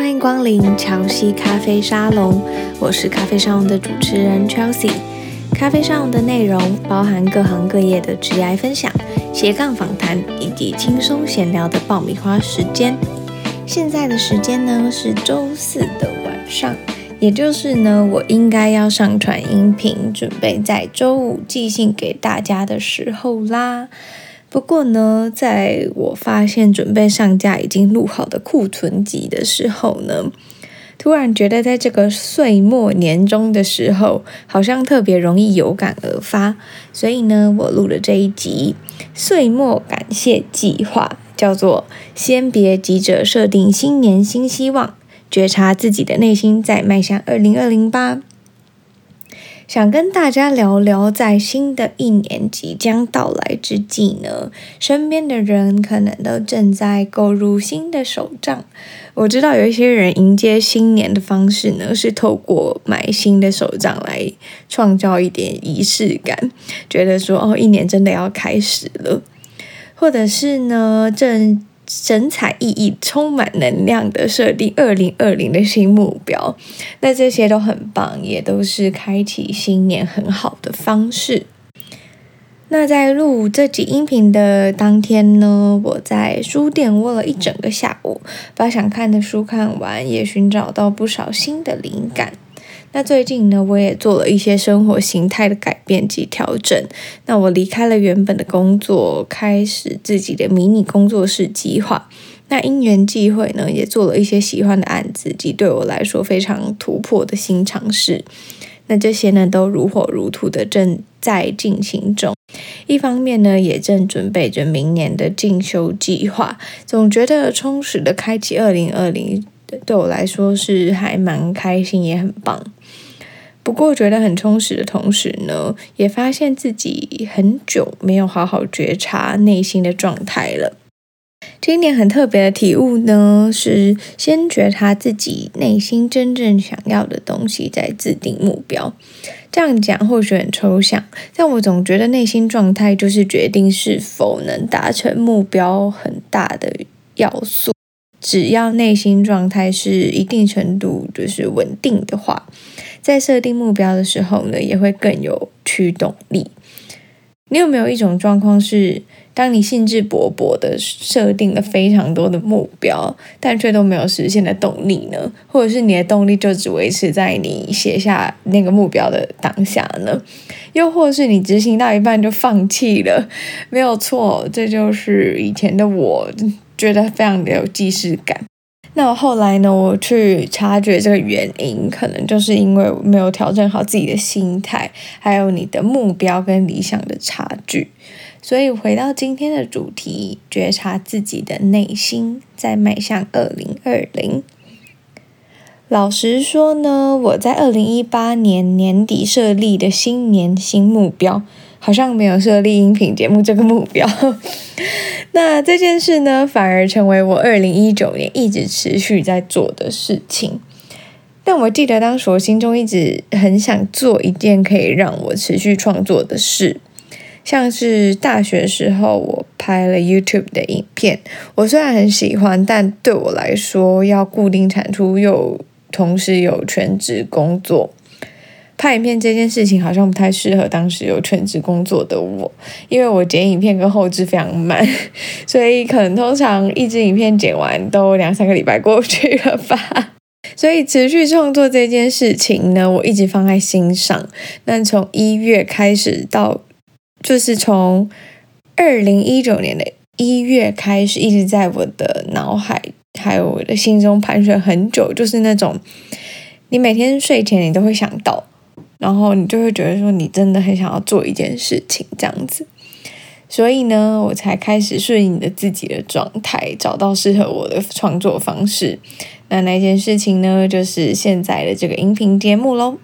欢迎光临乔西咖啡沙龙，我是咖啡沙龙的主持人 Chelsea。咖啡沙龙的内容包含各行各业的职业分享、斜杠访谈以及轻松闲聊的爆米花时间。现在的时间呢是周四的晚上，也就是呢我应该要上传音频，准备在周五寄信给大家的时候啦。不过呢，在我发现准备上架已经录好的库存集的时候呢，突然觉得在这个岁末年终的时候，好像特别容易有感而发，所以呢，我录了这一集岁末感谢计划，叫做“先别急着设定新年新希望，觉察自己的内心在迈向二零二零吧”。想跟大家聊聊，在新的一年即将到来之际呢，身边的人可能都正在购入新的手账。我知道有一些人迎接新年的方式呢，是透过买新的手账来创造一点仪式感，觉得说哦，一年真的要开始了，或者是呢，正。神采奕奕、充满能量的设定二零二零的新目标，那这些都很棒，也都是开启新年很好的方式。那在录这集音频的当天呢，我在书店窝了一整个下午，把想看的书看完，也寻找到不少新的灵感。那最近呢，我也做了一些生活形态的改变及调整。那我离开了原本的工作，开始自己的迷你工作室计划。那因缘际会呢，也做了一些喜欢的案子及对我来说非常突破的新尝试。那这些呢，都如火如荼的正在进行中。一方面呢，也正准备着明年的进修计划。总觉得充实的开启二零二零。对我来说是还蛮开心，也很棒。不过觉得很充实的同时呢，也发现自己很久没有好好觉察内心的状态了。今年很特别的体悟呢，是先觉察自己内心真正想要的东西，再制定目标。这样讲或许很抽象，但我总觉得内心状态就是决定是否能达成目标很大的要素。只要内心状态是一定程度就是稳定的话，在设定目标的时候呢，也会更有驱动力。你有没有一种状况是，当你兴致勃勃的设定了非常多的目标，但却都没有实现的动力呢？或者是你的动力就只维持在你写下那个目标的当下呢？又或是你执行到一半就放弃了？没有错，这就是以前的我。觉得非常的有既视感。那我后来呢，我去察觉这个原因，可能就是因为没有调整好自己的心态，还有你的目标跟理想的差距。所以回到今天的主题，觉察自己的内心，在迈向二零二零。老实说呢，我在二零一八年年底设立的新年新目标，好像没有设立音频节目这个目标。那这件事呢，反而成为我二零一九年一直持续在做的事情。但我记得当时我心中一直很想做一件可以让我持续创作的事，像是大学时候我拍了 YouTube 的影片。我虽然很喜欢，但对我来说要固定产出又同时有全职工作。拍影片这件事情好像不太适合当时有全职工作的我，因为我剪影片跟后制非常慢，所以可能通常一支影片剪完都两三个礼拜过去了吧。所以持续创作这件事情呢，我一直放在心上。那从一月开始到，就是从二零一九年的一月开始，一直在我的脑海还有我的心中盘旋很久，就是那种你每天睡前你都会想到。然后你就会觉得说，你真的很想要做一件事情这样子，所以呢，我才开始顺应着自己的状态，找到适合我的创作方式。那那件事情呢，就是现在的这个音频节目喽。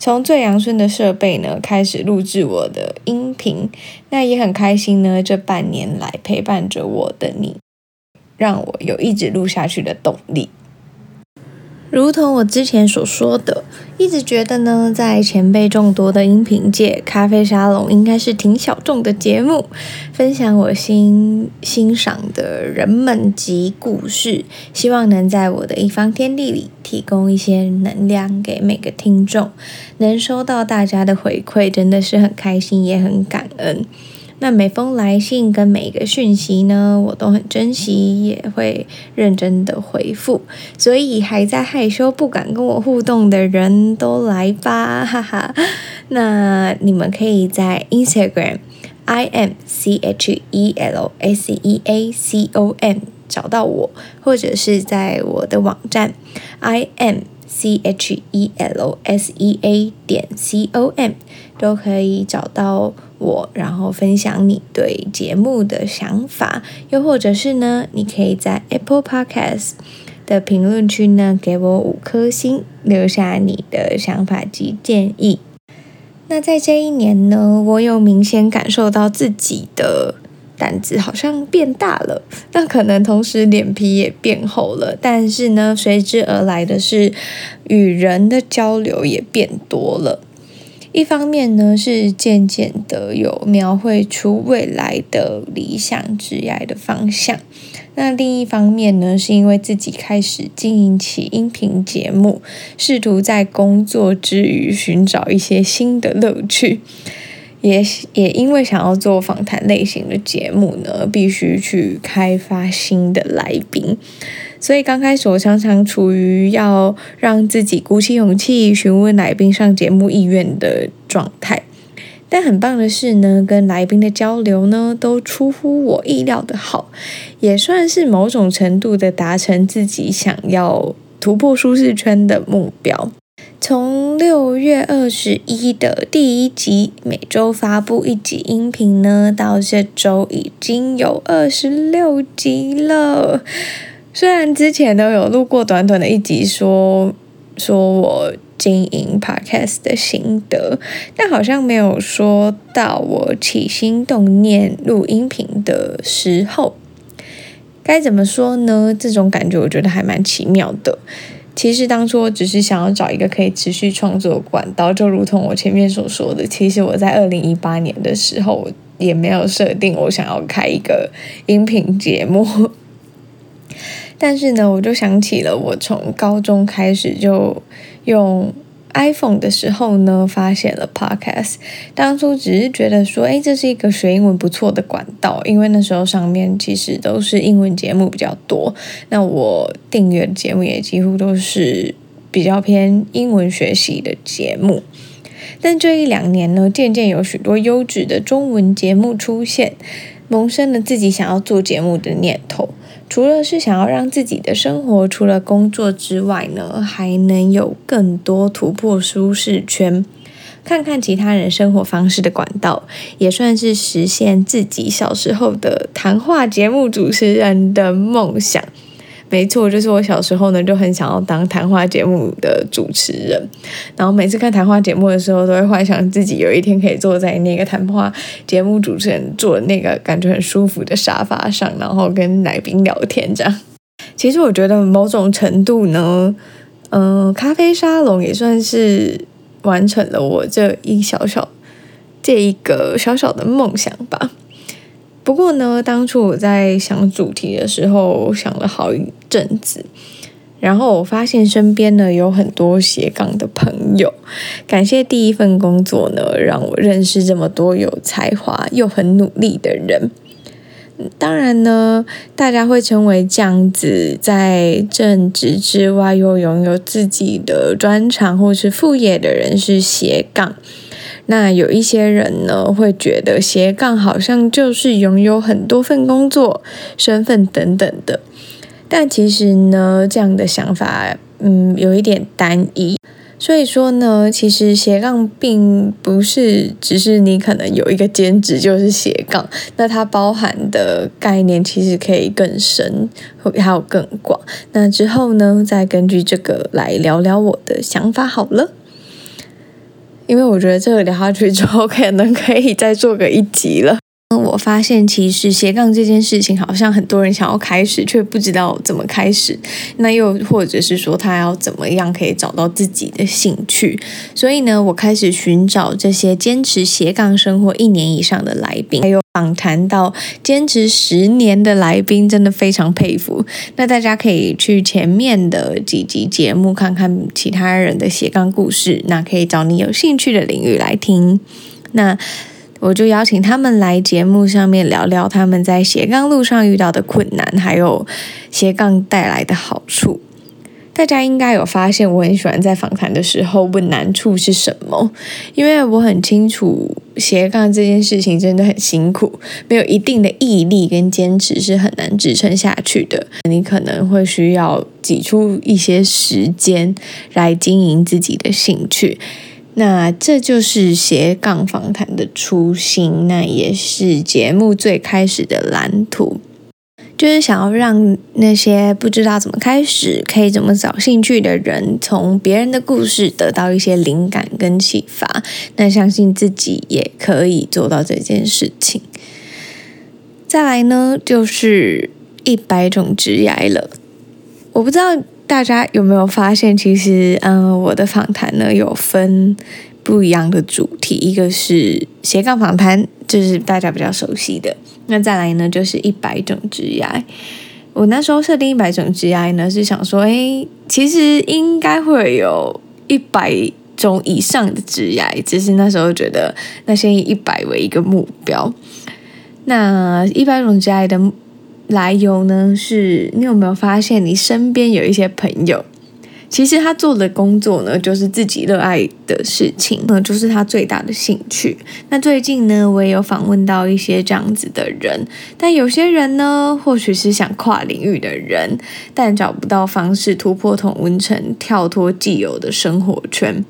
从最阳春的设备呢，开始录制我的音频，那也很开心呢。这半年来陪伴着我的你，让我有一直录下去的动力。如同我之前所说的，一直觉得呢，在前辈众多的音频界，咖啡沙龙应该是挺小众的节目，分享我心欣赏的人们及故事，希望能在我的一方天地里提供一些能量给每个听众，能收到大家的回馈，真的是很开心，也很感恩。那每封来信跟每一个讯息呢，我都很珍惜，也会认真的回复。所以还在害羞不敢跟我互动的人都来吧，哈哈。那你们可以在 Instagram I M C H E L S E A C O M 找到我，或者是在我的网站 I M C H E L S E A 点 C O M 都可以找到。我，然后分享你对节目的想法，又或者是呢，你可以在 Apple Podcast 的评论区呢给我五颗星，留下你的想法及建议。那在这一年呢，我有明显感受到自己的胆子好像变大了，那可能同时脸皮也变厚了，但是呢，随之而来的是与人的交流也变多了。一方面呢，是渐渐的有描绘出未来的理想职业的方向；那另一方面呢，是因为自己开始经营起音频节目，试图在工作之余寻找一些新的乐趣。也也因为想要做访谈类型的节目呢，必须去开发新的来宾。所以刚开始我常常处于要让自己鼓起勇气询问来宾上节目意愿的状态，但很棒的是呢，跟来宾的交流呢都出乎我意料的好，也算是某种程度的达成自己想要突破舒适圈的目标。从六月二十一的第一集每周发布一集音频呢，到这周已经有二十六集了。虽然之前都有录过短短的一集说，说我经营 podcast 的心得，但好像没有说到我起心动念录音频的时候。该怎么说呢？这种感觉我觉得还蛮奇妙的。其实当初我只是想要找一个可以持续创作的管道，就如同我前面所说的，其实我在二零一八年的时候也没有设定我想要开一个音频节目。但是呢，我就想起了我从高中开始就用 iPhone 的时候呢，发现了 Podcast。当初只是觉得说，诶，这是一个学英文不错的管道，因为那时候上面其实都是英文节目比较多。那我订阅的节目也几乎都是比较偏英文学习的节目。但这一两年呢，渐渐有许多优质的中文节目出现，萌生了自己想要做节目的念头。除了是想要让自己的生活除了工作之外呢，还能有更多突破舒适圈，看看其他人生活方式的管道，也算是实现自己小时候的谈话节目主持人的梦想。没错，就是我小时候呢，就很想要当谈话节目的主持人。然后每次看谈话节目的时候，都会幻想自己有一天可以坐在那个谈话节目主持人坐的那个感觉很舒服的沙发上，然后跟来宾聊天这样。其实我觉得某种程度呢，嗯、咖啡沙龙也算是完成了我这一小小这一个小小的梦想吧。不过呢，当初我在想主题的时候，想了好一阵子，然后我发现身边呢有很多斜杠的朋友。感谢第一份工作呢，让我认识这么多有才华又很努力的人。当然呢，大家会称为这样子，在正职之外又拥有自己的专长或是副业的人是斜杠。那有一些人呢，会觉得斜杠好像就是拥有很多份工作、身份等等的，但其实呢，这样的想法，嗯，有一点单一。所以说呢，其实斜杠并不是只是你可能有一个兼职就是斜杠，那它包含的概念其实可以更深，还有更广。那之后呢，再根据这个来聊聊我的想法好了。因为我觉得这个聊下去之后，可能可以再做个一集了。我发现其实斜杠这件事情，好像很多人想要开始，却不知道怎么开始。那又或者是说，他要怎么样可以找到自己的兴趣？所以呢，我开始寻找这些坚持斜杠生活一年以上的来宾，还有访谈到坚持十年的来宾，真的非常佩服。那大家可以去前面的几集节目看看其他人的斜杠故事，那可以找你有兴趣的领域来听。那。我就邀请他们来节目上面聊聊他们在斜杠路上遇到的困难，还有斜杠带来的好处。大家应该有发现，我很喜欢在访谈的时候问难处是什么，因为我很清楚斜杠这件事情真的很辛苦，没有一定的毅力跟坚持是很难支撑下去的。你可能会需要挤出一些时间来经营自己的兴趣。那这就是斜杠访谈的初心，那也是节目最开始的蓝图，就是想要让那些不知道怎么开始、可以怎么找兴趣的人，从别人的故事得到一些灵感跟启发。那相信自己也可以做到这件事情。再来呢，就是一百种职业了，我不知道。大家有没有发现，其实，嗯，我的访谈呢有分不一样的主题，一个是斜杠访谈，就是大家比较熟悉的。那再来呢，就是一百种职涯。我那时候设定一百种职涯呢，是想说，诶，其实应该会有一百种以上的职涯，只是那时候觉得，那先以一百为一个目标。那一百种职涯的。来由呢？是你有没有发现，你身边有一些朋友，其实他做的工作呢，就是自己热爱的事情，那就是他最大的兴趣。那最近呢，我也有访问到一些这样子的人，但有些人呢，或许是想跨领域的人，但找不到方式突破同温层，跳脱既有的生活圈。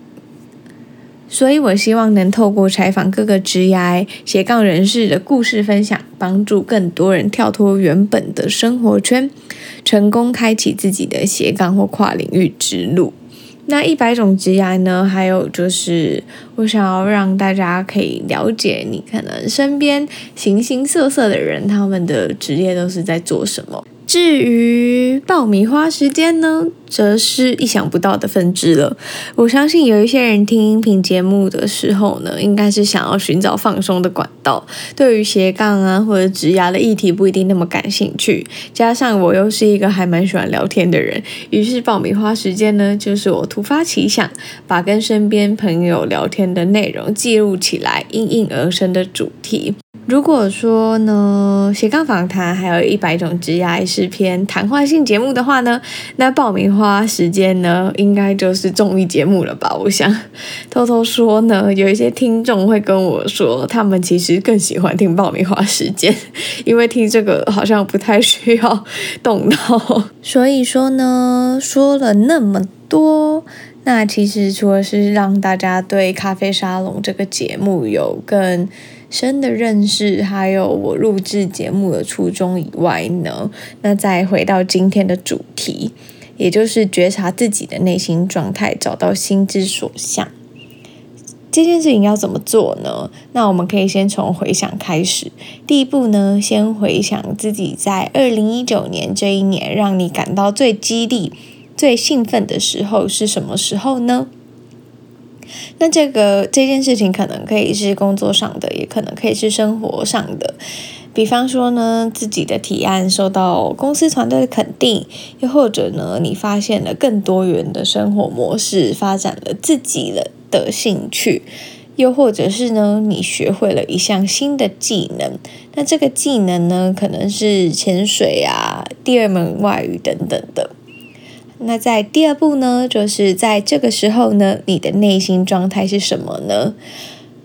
所以，我希望能透过采访各个职涯斜杠人士的故事分享，帮助更多人跳脱原本的生活圈，成功开启自己的斜杠或跨领域之路。那一百种职涯呢？还有就是，我想要让大家可以了解，你可能身边形形色色的人，他们的职业都是在做什么。至于爆米花时间呢，则是意想不到的分支了。我相信有一些人听音频节目的时候呢，应该是想要寻找放松的管道，对于斜杠啊或者直牙的议题不一定那么感兴趣。加上我又是一个还蛮喜欢聊天的人，于是爆米花时间呢，就是我突发奇想，把跟身边朋友聊天的内容记录起来，应运而生的主题。如果说呢，斜杠访谈还有一百种职涯是偏谈话性节目的话呢，那爆米花花时间呢，应该就是综艺节目了吧？我想 偷偷说呢，有一些听众会跟我说，他们其实更喜欢听爆米花时间，因为听这个好像不太需要动脑。所以说呢，说了那么多，那其实除了是让大家对咖啡沙龙这个节目有更深的认识，还有我录制节目的初衷以外呢，那再回到今天的主题，也就是觉察自己的内心状态，找到心之所向。这件事情要怎么做呢？那我们可以先从回想开始。第一步呢，先回想自己在二零一九年这一年，让你感到最激励、最兴奋的时候是什么时候呢？那这个这件事情可能可以是工作上的，也可能可以是生活上的。比方说呢，自己的提案受到公司团队的肯定，又或者呢，你发现了更多元的生活模式，发展了自己的的兴趣，又或者是呢，你学会了一项新的技能。那这个技能呢，可能是潜水啊，第二门外语等等的。那在第二步呢，就是在这个时候呢，你的内心状态是什么呢？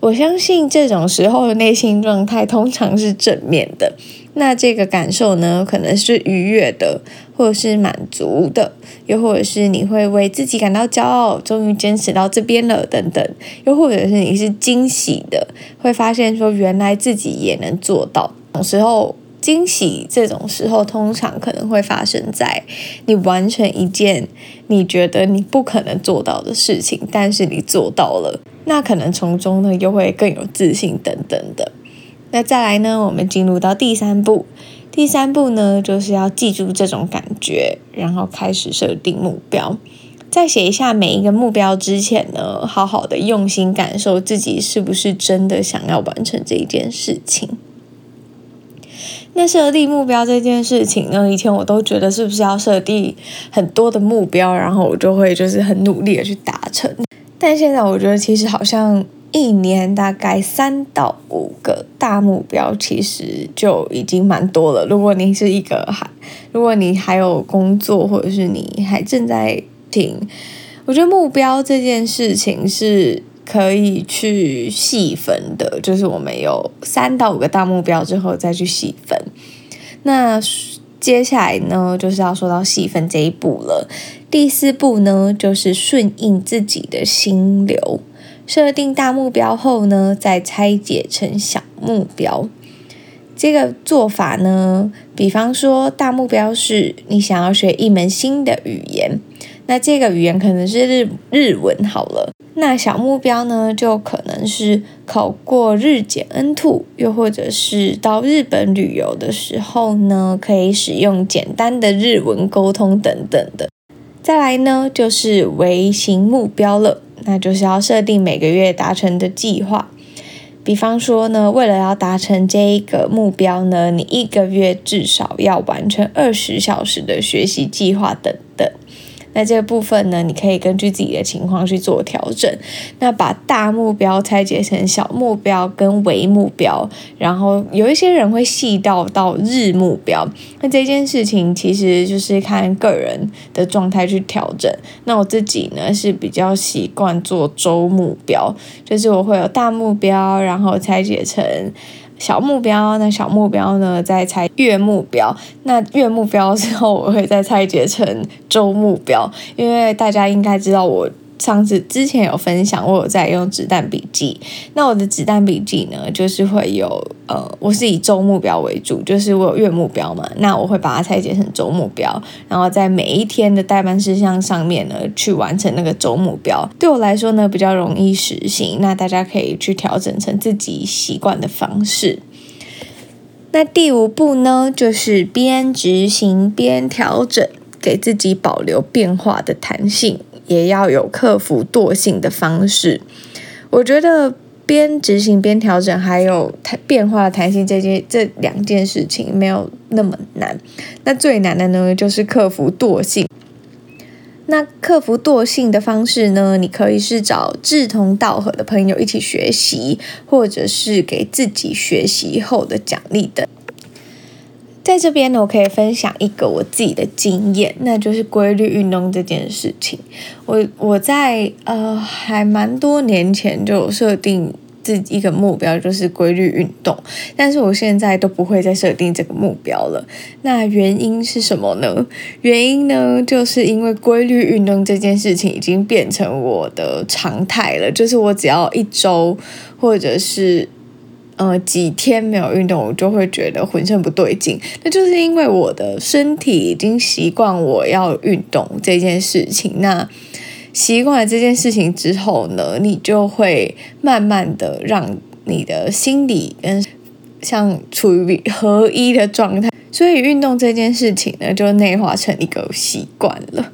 我相信这种时候的内心状态通常是正面的。那这个感受呢，可能是愉悦的，或者是满足的，又或者是你会为自己感到骄傲，终于坚持到这边了，等等。又或者是你是惊喜的，会发现说原来自己也能做到。有时候。惊喜这种时候，通常可能会发生在你完成一件你觉得你不可能做到的事情，但是你做到了，那可能从中呢又会更有自信等等的。那再来呢，我们进入到第三步。第三步呢，就是要记住这种感觉，然后开始设定目标。在写一下每一个目标之前呢，好好的用心感受自己是不是真的想要完成这一件事情。那设定目标这件事情呢，以前我都觉得是不是要设定很多的目标，然后我就会就是很努力的去达成。但现在我觉得其实好像一年大概三到五个大目标，其实就已经蛮多了。如果你是一个还，如果你还有工作，或者是你还正在听，我觉得目标这件事情是。可以去细分的，就是我们有三到五个大目标之后再去细分。那接下来呢，就是要说到细分这一步了。第四步呢，就是顺应自己的心流，设定大目标后呢，再拆解成小目标。这个做法呢，比方说大目标是你想要学一门新的语言，那这个语言可能是日日文好了。那小目标呢，就可能是考过日检 N2，又或者是到日本旅游的时候呢，可以使用简单的日文沟通等等的。再来呢，就是微型目标了，那就是要设定每个月达成的计划。比方说呢，为了要达成这一个目标呢，你一个月至少要完成二十小时的学习计划等等。那这个部分呢，你可以根据自己的情况去做调整。那把大目标拆解成小目标跟微目标，然后有一些人会细到到日目标。那这件事情其实就是看个人的状态去调整。那我自己呢是比较习惯做周目标，就是我会有大目标，然后拆解成。小目标，那小目标呢？再拆月目标。那月目标之后，我会再拆解成周目标，因为大家应该知道我。上次之前有分享，我有在用子弹笔记。那我的子弹笔记呢，就是会有呃，我是以周目标为主，就是我有月目标嘛，那我会把它拆解成周目标，然后在每一天的待办事项上面呢，去完成那个周目标。对我来说呢，比较容易实行。那大家可以去调整成自己习惯的方式。那第五步呢，就是边执行边调整，给自己保留变化的弹性。也要有克服惰性的方式。我觉得边执行边调整，还有变化弹性，这件这两件事情没有那么难。那最难的呢，就是克服惰性。那克服惰性的方式呢，你可以是找志同道合的朋友一起学习，或者是给自己学习后的奖励等。在这边呢，我可以分享一个我自己的经验，那就是规律运动这件事情。我我在呃还蛮多年前就设定自己一个目标，就是规律运动，但是我现在都不会再设定这个目标了。那原因是什么呢？原因呢，就是因为规律运动这件事情已经变成我的常态了，就是我只要一周或者是。呃，几天没有运动，我就会觉得浑身不对劲。那就是因为我的身体已经习惯我要运动这件事情。那习惯了这件事情之后呢，你就会慢慢的让你的心理跟像处于合一的状态。所以运动这件事情呢，就内化成一个习惯了。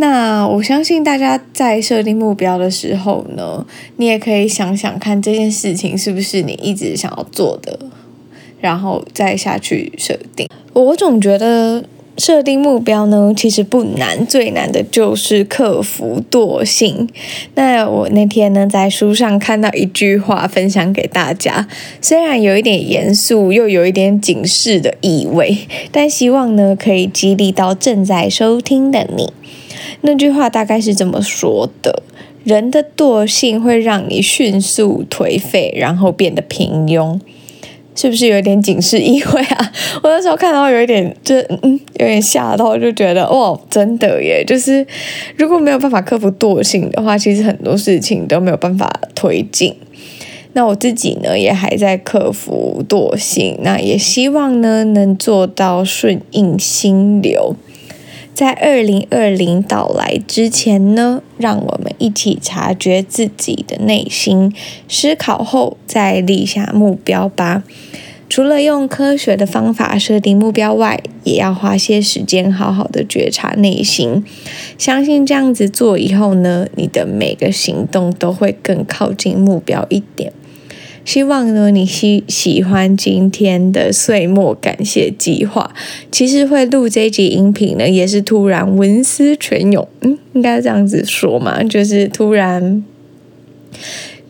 那我相信大家在设定目标的时候呢，你也可以想想看这件事情是不是你一直想要做的，然后再下去设定。我总觉得设定目标呢，其实不难，最难的就是克服惰性。那我那天呢，在书上看到一句话，分享给大家，虽然有一点严肃，又有一点警示的意味，但希望呢，可以激励到正在收听的你。那句话大概是这么说的：人的惰性会让你迅速颓废，然后变得平庸，是不是有点警示意味啊？我那时候看到有一点，就嗯，有点吓到，就觉得哇，真的耶！就是如果没有办法克服惰性的话，其实很多事情都没有办法推进。那我自己呢，也还在克服惰性，那也希望呢，能做到顺应心流。在二零二零到来之前呢，让我们一起察觉自己的内心，思考后再立下目标吧。除了用科学的方法设定目标外，也要花些时间好好的觉察内心。相信这样子做以后呢，你的每个行动都会更靠近目标一点。希望呢，你喜喜欢今天的岁末感谢计划。其实会录这集音频呢，也是突然文思泉涌，嗯，应该这样子说嘛，就是突然。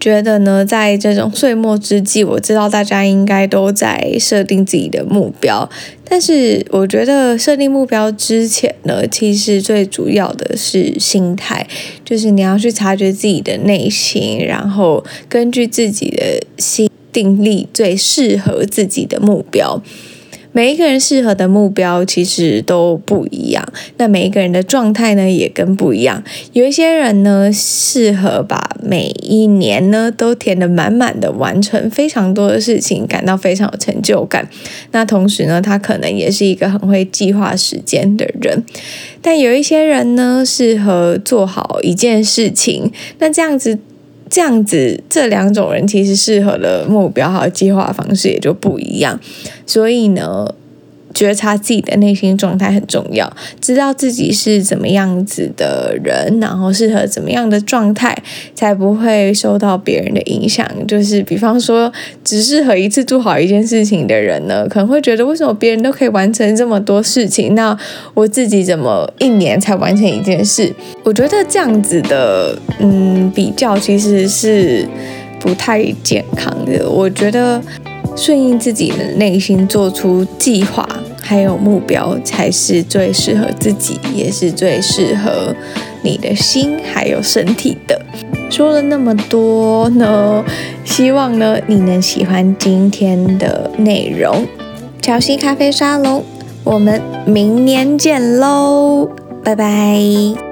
觉得呢，在这种岁末之际，我知道大家应该都在设定自己的目标，但是我觉得设定目标之前呢，其实最主要的是心态，就是你要去察觉自己的内心，然后根据自己的心定立最适合自己的目标。每一个人适合的目标其实都不一样，那每一个人的状态呢也跟不一样。有一些人呢适合把每一年呢都填得满满的，完成非常多的事情，感到非常有成就感。那同时呢，他可能也是一个很会计划时间的人。但有一些人呢适合做好一件事情，那这样子。这样子，这两种人其实适合的目标和计划方式也就不一样，所以呢。觉察自己的内心状态很重要，知道自己是怎么样子的人，然后适合怎么样的状态，才不会受到别人的影响。就是比方说，只适合一次做好一件事情的人呢，可能会觉得为什么别人都可以完成这么多事情，那我自己怎么一年才完成一件事？我觉得这样子的，嗯，比较其实是不太健康的。我觉得顺应自己的内心，做出计划。还有目标才是最适合自己，也是最适合你的心还有身体的。说了那么多呢，希望呢你能喜欢今天的内容。乔西咖啡沙龙，我们明年见喽，拜拜。